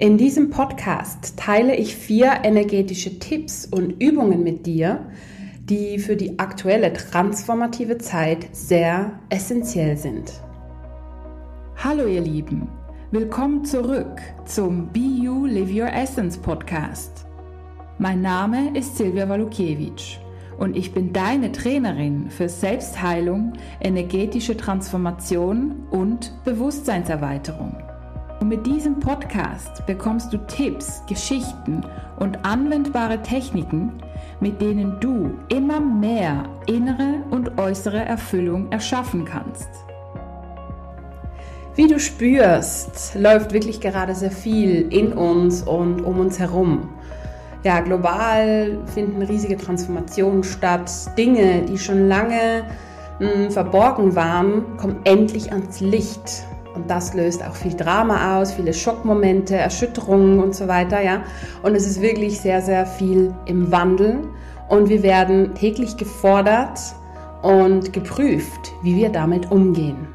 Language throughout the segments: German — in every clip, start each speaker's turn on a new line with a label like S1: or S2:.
S1: In diesem Podcast teile ich vier energetische Tipps und Übungen mit dir, die für die aktuelle transformative Zeit sehr essentiell sind.
S2: Hallo ihr Lieben, willkommen zurück zum Be You Live Your Essence Podcast. Mein Name ist Silvia Walukiewicz und ich bin deine Trainerin für Selbstheilung, energetische Transformation und Bewusstseinserweiterung. Und mit diesem Podcast bekommst du Tipps, Geschichten und anwendbare Techniken, mit denen du immer mehr innere und äußere Erfüllung erschaffen kannst.
S1: Wie du spürst, läuft wirklich gerade sehr viel in uns und um uns herum. Ja, global finden riesige Transformationen statt. Dinge, die schon lange mh, hm, verborgen waren, kommen endlich ans Licht. Und das löst auch viel Drama aus, viele Schockmomente, Erschütterungen und so weiter, ja. Und es ist wirklich sehr, sehr viel im Wandel. Und wir werden täglich gefordert und geprüft, wie wir damit umgehen.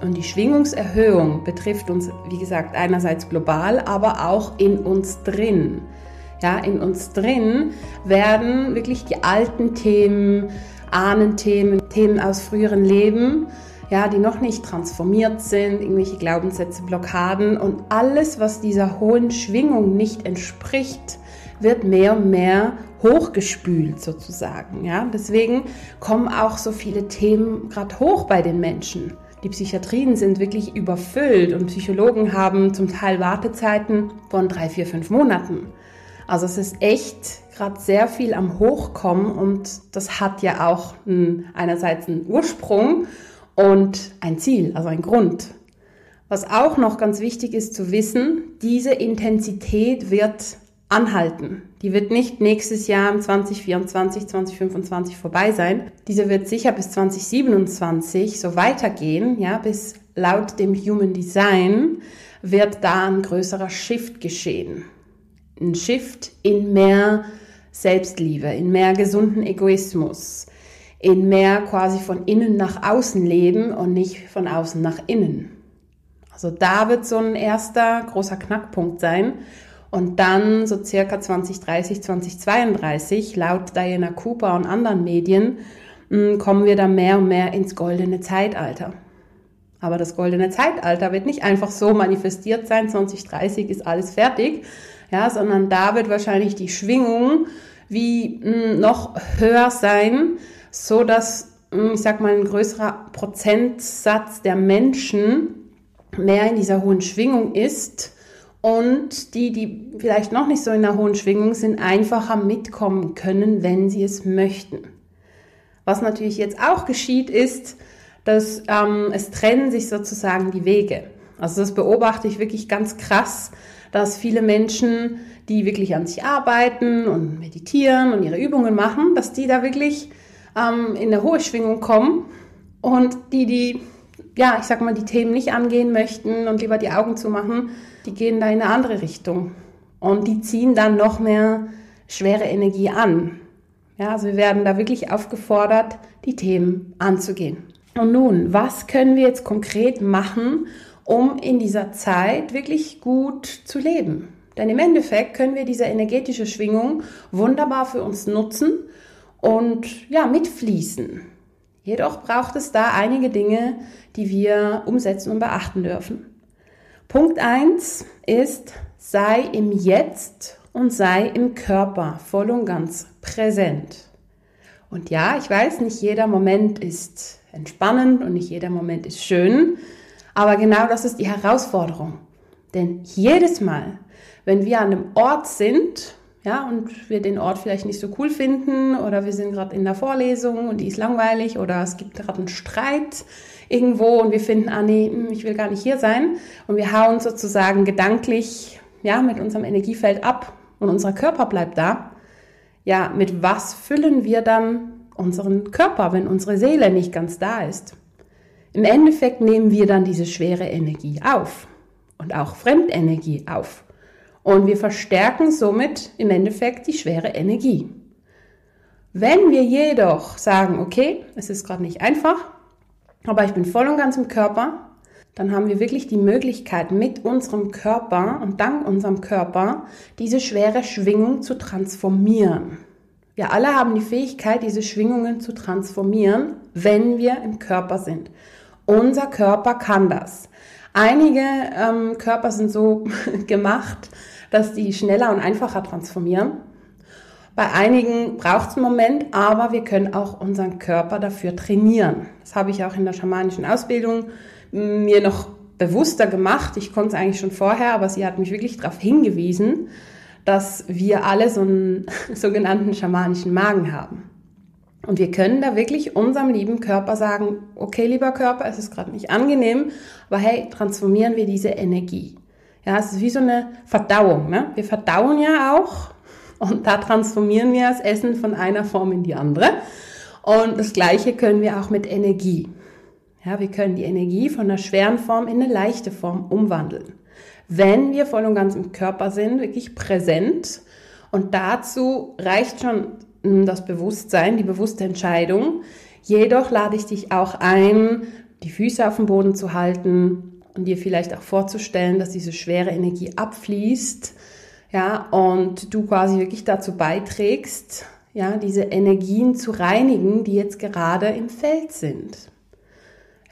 S1: Und die Schwingungserhöhung betrifft uns, wie gesagt, einerseits global, aber auch in uns drin. Ja, in uns drin werden wirklich die alten Themen, Ahnenthemen, Themen aus früheren Leben ja, die noch nicht transformiert sind, irgendwelche Glaubenssätze, Blockaden und alles, was dieser hohen Schwingung nicht entspricht, wird mehr und mehr hochgespült sozusagen. Ja, deswegen kommen auch so viele Themen gerade hoch bei den Menschen. Die Psychiatrien sind wirklich überfüllt und Psychologen haben zum Teil Wartezeiten von drei, vier, fünf Monaten. Also es ist echt gerade sehr viel am Hochkommen und das hat ja auch einerseits einen Ursprung und ein Ziel, also ein Grund. Was auch noch ganz wichtig ist zu wissen, diese Intensität wird anhalten. Die wird nicht nächstes Jahr im 2024, 2025 vorbei sein. Diese wird sicher bis 2027 so weitergehen, ja, bis laut dem Human Design wird da ein größerer Shift geschehen. Ein Shift in mehr Selbstliebe, in mehr gesunden Egoismus, in mehr quasi von innen nach außen leben und nicht von außen nach innen. Also da wird so ein erster großer Knackpunkt sein. Und dann so circa 2030, 2032, laut Diana Cooper und anderen Medien, hm, kommen wir da mehr und mehr ins goldene Zeitalter. Aber das goldene Zeitalter wird nicht einfach so manifestiert sein, 2030 ist alles fertig, ja, sondern da wird wahrscheinlich die Schwingung wie hm, noch höher sein, so dass, hm, ich sag mal, ein größerer Prozentsatz der Menschen mehr in dieser hohen Schwingung ist und die, die vielleicht noch nicht so in der hohen Schwingung sind, einfacher mitkommen können, wenn sie es möchten. Was natürlich jetzt auch geschieht, ist, dass ähm, es trennen sich sozusagen die Wege. Also das beobachte ich wirklich ganz krass, dass viele Menschen, die wirklich an sich arbeiten und meditieren und ihre Übungen machen, dass die da wirklich ähm, in eine hohe Schwingung kommen und die, die, ja, ich sag mal, die Themen nicht angehen möchten und lieber die Augen zumachen, die gehen da in eine andere Richtung. Und die ziehen dann noch mehr schwere Energie an. Ja, also wir werden da wirklich aufgefordert, die Themen anzugehen. Und nun, was können wir jetzt konkret machen, um in dieser Zeit wirklich gut zu leben? Denn im Endeffekt können wir diese energetische Schwingung wunderbar für uns nutzen und ja, mitfließen. Jedoch braucht es da einige Dinge, die wir umsetzen und beachten dürfen. Punkt eins ist, sei im Jetzt und sei im Körper voll und ganz präsent. Und ja, ich weiß, nicht jeder Moment ist entspannend und nicht jeder Moment ist schön, aber genau das ist die Herausforderung. Denn jedes Mal, wenn wir an einem Ort sind, ja, und wir den Ort vielleicht nicht so cool finden oder wir sind gerade in der Vorlesung und die ist langweilig oder es gibt gerade einen Streit irgendwo und wir finden, ah nee, hm, ich will gar nicht hier sein und wir hauen sozusagen gedanklich, ja, mit unserem Energiefeld ab und unser Körper bleibt da. Ja, mit was füllen wir dann unseren Körper, wenn unsere Seele nicht ganz da ist? Im Endeffekt nehmen wir dann diese schwere Energie auf und auch Fremdenergie auf. Und wir verstärken somit im Endeffekt die schwere Energie. Wenn wir jedoch sagen, okay, es ist gerade nicht einfach, aber ich bin voll und ganz im Körper, dann haben wir wirklich die Möglichkeit, mit unserem Körper und dank unserem Körper diese schwere Schwingung zu transformieren. Wir alle haben die Fähigkeit, diese Schwingungen zu transformieren, wenn wir im Körper sind. Unser Körper kann das. Einige ähm, Körper sind so gemacht, dass die schneller und einfacher transformieren. Bei einigen braucht es einen Moment, aber wir können auch unseren Körper dafür trainieren. Das habe ich auch in der schamanischen Ausbildung mir noch bewusster gemacht. Ich konnte es eigentlich schon vorher, aber sie hat mich wirklich darauf hingewiesen, dass wir alle so einen sogenannten schamanischen Magen haben. Und wir können da wirklich unserem lieben Körper sagen, okay, lieber Körper, es ist gerade nicht angenehm, aber hey, transformieren wir diese Energie. Ja, es ist wie so eine Verdauung. Ne? Wir verdauen ja auch und da transformieren wir das Essen von einer Form in die andere. Und das Gleiche können wir auch mit Energie. Ja, wir können die Energie von einer schweren Form in eine leichte Form umwandeln. Wenn wir voll und ganz im Körper sind, wirklich präsent. Und dazu reicht schon das Bewusstsein, die bewusste Entscheidung. Jedoch lade ich dich auch ein, die Füße auf dem Boden zu halten und dir vielleicht auch vorzustellen, dass diese schwere Energie abfließt. Ja, und du quasi wirklich dazu beiträgst, ja, diese Energien zu reinigen, die jetzt gerade im Feld sind.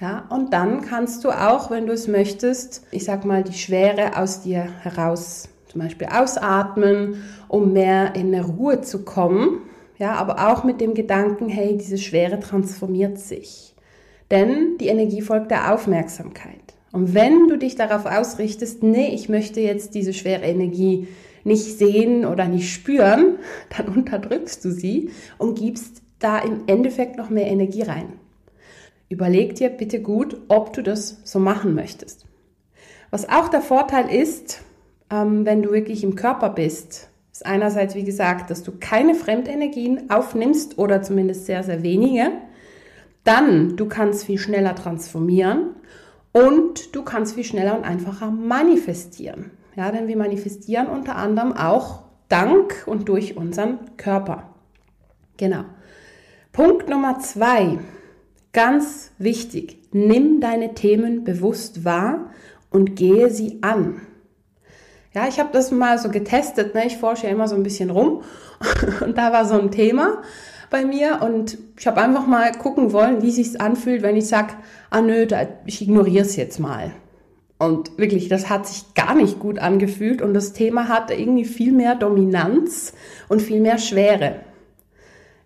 S1: Ja, und dann kannst du auch, wenn du es möchtest, ich sag mal, die Schwere aus dir heraus, zum Beispiel ausatmen, um mehr in eine Ruhe zu kommen. Ja, aber auch mit dem Gedanken, hey, diese Schwere transformiert sich. Denn die Energie folgt der Aufmerksamkeit. Und wenn du dich darauf ausrichtest, nee, ich möchte jetzt diese schwere Energie nicht sehen oder nicht spüren, dann unterdrückst du sie und gibst da im Endeffekt noch mehr Energie rein. Überleg dir bitte gut, ob du das so machen möchtest. Was auch der Vorteil ist, ähm, wenn du wirklich im Körper bist, ist einerseits, wie gesagt, dass du keine Fremdenergien aufnimmst oder zumindest sehr, sehr wenige. Dann, du kannst viel schneller transformieren und du kannst viel schneller und einfacher manifestieren. Ja, denn wir manifestieren unter anderem auch dank und durch unseren Körper. Genau. Punkt Nummer zwei Ganz wichtig, nimm deine Themen bewusst wahr und gehe sie an. Ja, ich habe das mal so getestet, ne? ich forsche ja immer so ein bisschen rum und da war so ein Thema bei mir und ich habe einfach mal gucken wollen, wie sich's anfühlt, wenn ich sag, ah nö, da, ich ignoriere es jetzt mal. Und wirklich, das hat sich gar nicht gut angefühlt und das Thema hatte irgendwie viel mehr Dominanz und viel mehr Schwere.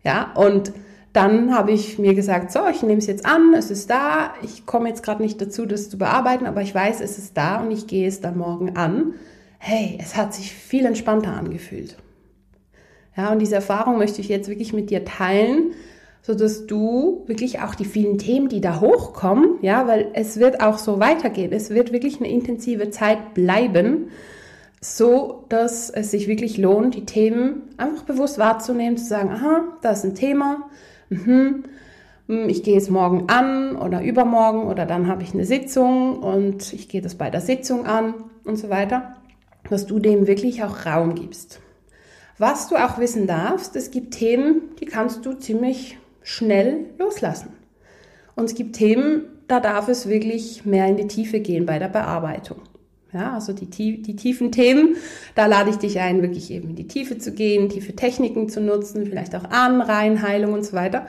S1: Ja, und dann habe ich mir gesagt, so, ich nehme es jetzt an, es ist da, ich komme jetzt gerade nicht dazu, das zu bearbeiten, aber ich weiß, es ist da und ich gehe es dann morgen an. Hey, es hat sich viel entspannter angefühlt. Ja, und diese Erfahrung möchte ich jetzt wirklich mit dir teilen, so dass du wirklich auch die vielen Themen, die da hochkommen, ja, weil es wird auch so weitergehen. Es wird wirklich eine intensive Zeit bleiben, so dass es sich wirklich lohnt, die Themen einfach bewusst wahrzunehmen, zu sagen, aha, das ist ein Thema, mhm, ich gehe es morgen an oder übermorgen oder dann habe ich eine Sitzung und ich gehe das bei der Sitzung an und so weiter, dass du dem wirklich auch Raum gibst. Was du auch wissen darfst, es gibt Themen, die kannst du ziemlich schnell loslassen. Und es gibt Themen, da darf es wirklich mehr in die Tiefe gehen bei der Bearbeitung. Ja, also die, die tiefen Themen, da lade ich dich ein, wirklich eben in die Tiefe zu gehen, tiefe Techniken zu nutzen, vielleicht auch Ahnenreihenheilung und so weiter.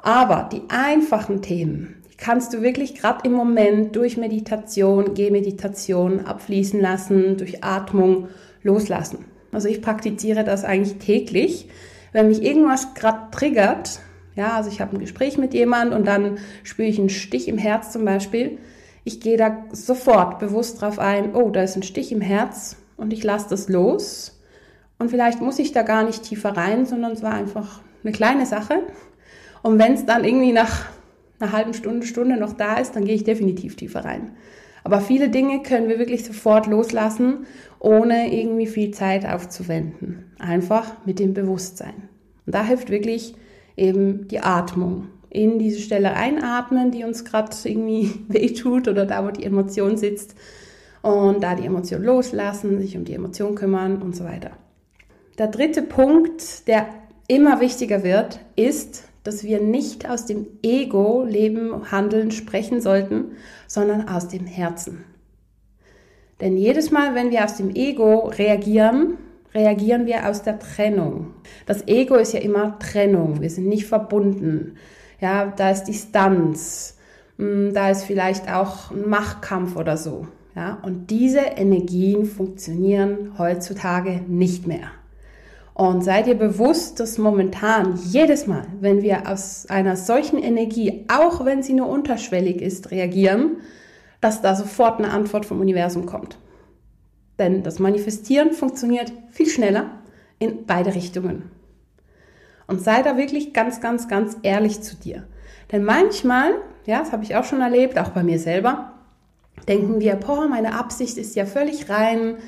S1: Aber die einfachen Themen, kannst du wirklich gerade im Moment durch Meditation, Gehmeditation abfließen lassen, durch Atmung loslassen. Also ich praktiziere das eigentlich täglich. Wenn mich irgendwas gerade triggert, ja, also ich habe ein Gespräch mit jemand und dann spüre ich einen Stich im Herz zum Beispiel, ich gehe da sofort bewusst drauf ein, oh, da ist ein Stich im Herz und ich lasse das los. Und vielleicht muss ich da gar nicht tiefer rein, sondern es war einfach eine kleine Sache. Und wenn es dann irgendwie nach einer halben Stunde, Stunde noch da ist, dann gehe ich definitiv tiefer rein. Aber viele Dinge können wir wirklich sofort loslassen, ohne irgendwie viel Zeit aufzuwenden. Einfach mit dem Bewusstsein. Und da hilft wirklich eben die Atmung in diese Stelle einatmen, die uns gerade irgendwie wehtut oder da, wo die Emotion sitzt. Und da die Emotion loslassen, sich um die Emotion kümmern und so weiter. Der dritte Punkt, der immer wichtiger wird, ist dass wir nicht aus dem Ego leben, handeln, sprechen sollten, sondern aus dem Herzen. Denn jedes Mal, wenn wir aus dem Ego reagieren, reagieren wir aus der Trennung. Das Ego ist ja immer Trennung. Wir sind nicht verbunden. Ja, da ist Distanz. Hm, da ist vielleicht auch ein Machtkampf oder so. Ja, und diese Energien funktionieren heutzutage nicht mehr. Und seid ihr bewusst, dass momentan jedes Mal, wenn wir aus einer solchen Energie, auch wenn sie nur unterschwellig ist, reagieren, dass da sofort eine Antwort vom Universum kommt. Denn das Manifestieren funktioniert viel schneller in beide Richtungen. Und sei da wirklich ganz, ganz, ganz ehrlich zu dir. Denn manchmal, ja, das habe ich auch schon erlebt, auch bei mir selber, denken wir, boah, meine Absicht ist ja völlig rein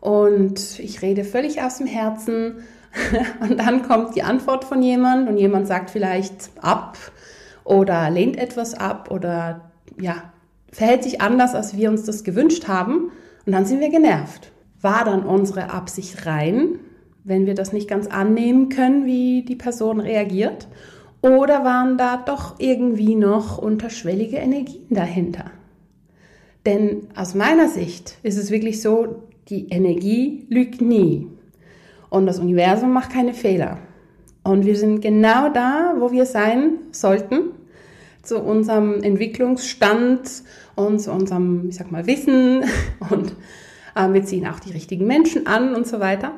S1: und ich rede völlig aus dem Herzen. Und dann kommt die Antwort von jemand und jemand sagt vielleicht ab oder lehnt etwas ab oder ja, verhält sich anders, als wir uns das gewünscht haben. Und dann sind wir genervt. War dann unsere Absicht rein, wenn wir das nicht ganz annehmen können, wie die Person reagiert? Oder waren da doch irgendwie noch unterschwellige Energien dahinter? Denn aus meiner Sicht ist es wirklich so, die Energie lügt nie. Und das Universum macht keine Fehler. Und wir sind genau da, wo wir sein sollten, zu unserem Entwicklungsstand und zu unserem, ich sag mal, Wissen und äh, wir ziehen auch die richtigen Menschen an und so weiter.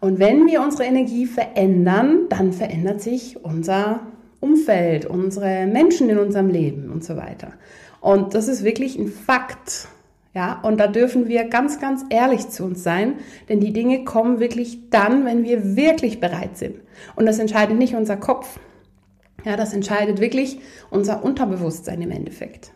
S1: Und wenn wir unsere Energie verändern, dann verändert sich unser Umfeld, unsere Menschen in unserem Leben und so weiter. Und das ist wirklich ein Fakt. Ja, und da dürfen wir ganz, ganz ehrlich zu uns sein, denn die Dinge kommen wirklich dann, wenn wir wirklich bereit sind. Und das entscheidet nicht unser Kopf. Ja, das entscheidet wirklich unser Unterbewusstsein im Endeffekt.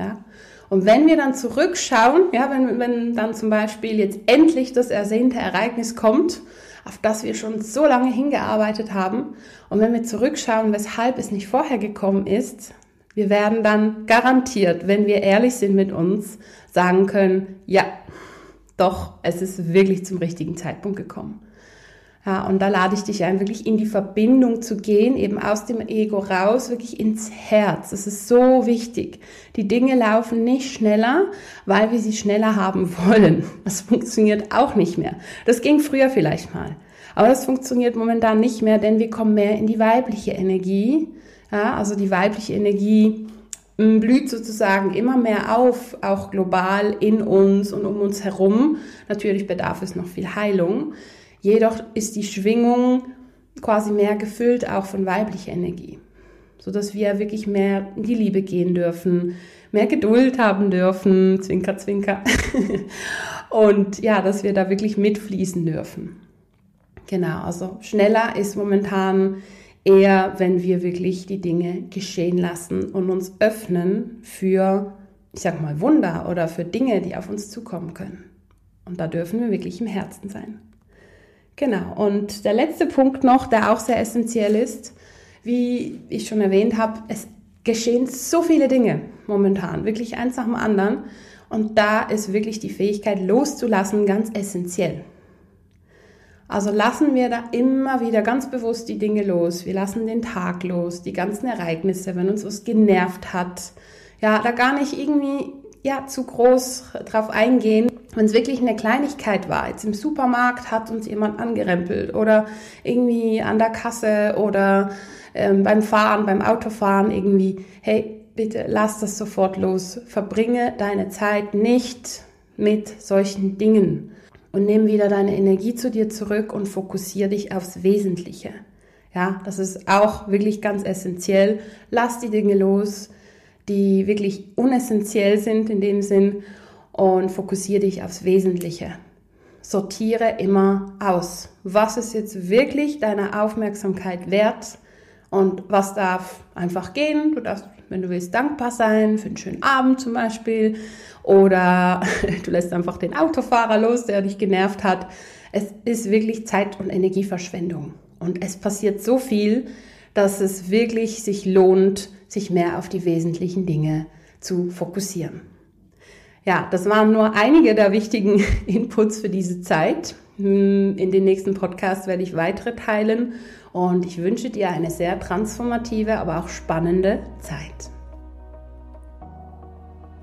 S1: Ja, und wenn wir dann zurückschauen, ja, wenn, wenn dann zum Beispiel jetzt endlich das ersehnte Ereignis kommt, auf das wir schon so lange hingearbeitet haben, und wenn wir zurückschauen, weshalb es nicht vorher gekommen ist, wir werden dann garantiert, wenn wir ehrlich sind mit uns, sagen können, ja, doch, es ist wirklich zum richtigen Zeitpunkt gekommen. Ja, und da lade ich dich ein, wirklich in die Verbindung zu gehen, eben aus dem Ego raus, wirklich ins Herz. Das ist so wichtig. Die Dinge laufen nicht schneller, weil wir sie schneller haben wollen. Das funktioniert auch nicht mehr. Das ging früher vielleicht mal. Aber das funktioniert momentan nicht mehr, denn wir kommen mehr in die weibliche Energie ja, also die weibliche Energie blüht sozusagen immer mehr auf, auch global in uns und um uns herum. Natürlich bedarf es noch viel Heilung. Jedoch ist die Schwingung quasi mehr gefüllt auch von weiblicher Energie, so dass wir wirklich mehr in die Liebe gehen dürfen, mehr Geduld haben dürfen, zwinker, zwinker. und ja, dass wir da wirklich mitfließen dürfen. Genau, also schneller ist momentan eher, wenn wir wirklich die Dinge geschehen lassen und uns öffnen für, ich sag mal, Wunder oder für Dinge, die auf uns zukommen können. Und da dürfen wir wirklich im Herzen sein. Genau. Und der letzte Punkt noch, der auch sehr essentiell ist, wie ich schon erwähnt habe, es geschehen so viele Dinge momentan, wirklich eins nach dem anderen. Und da ist wirklich die Fähigkeit loszulassen ganz essentiell. Also lassen wir da immer wieder ganz bewusst die Dinge los. Wir lassen den Tag los, die ganzen Ereignisse, wenn uns was genervt hat. Ja, da gar nicht irgendwie ja, zu groß drauf eingehen. Wenn es wirklich eine Kleinigkeit war, jetzt im Supermarkt hat uns jemand angerempelt oder irgendwie an der Kasse oder ähm, beim Fahren, beim Autofahren irgendwie, hey, bitte lass das sofort los. Verbringe deine Zeit nicht mit solchen Dingen und nimm wieder deine Energie zu dir zurück und fokussiere dich aufs Wesentliche. Ja, das ist auch wirklich ganz essentiell. Lass die Dinge los, die wirklich unessentiell sind in dem Sinn und fokussiere dich aufs Wesentliche. Sortiere immer aus. Was ist jetzt wirklich deiner Aufmerksamkeit wert und was darf einfach gehen? Du darfst, wenn du willst, dankbar sein für einen schönen Abend zum Beispiel oder du lässt einfach den Autofahrer los, der dich genervt hat. Es ist wirklich Zeit- und Energieverschwendung. Und es passiert so viel, dass es wirklich sich lohnt, sich mehr auf die wesentlichen Dinge zu fokussieren. Ja, das waren nur einige der wichtigen Inputs für diese Zeit. Hm, in den nächsten Podcasts werde ich weitere teilen und ich wünsche dir eine sehr transformative, aber auch spannende Zeit.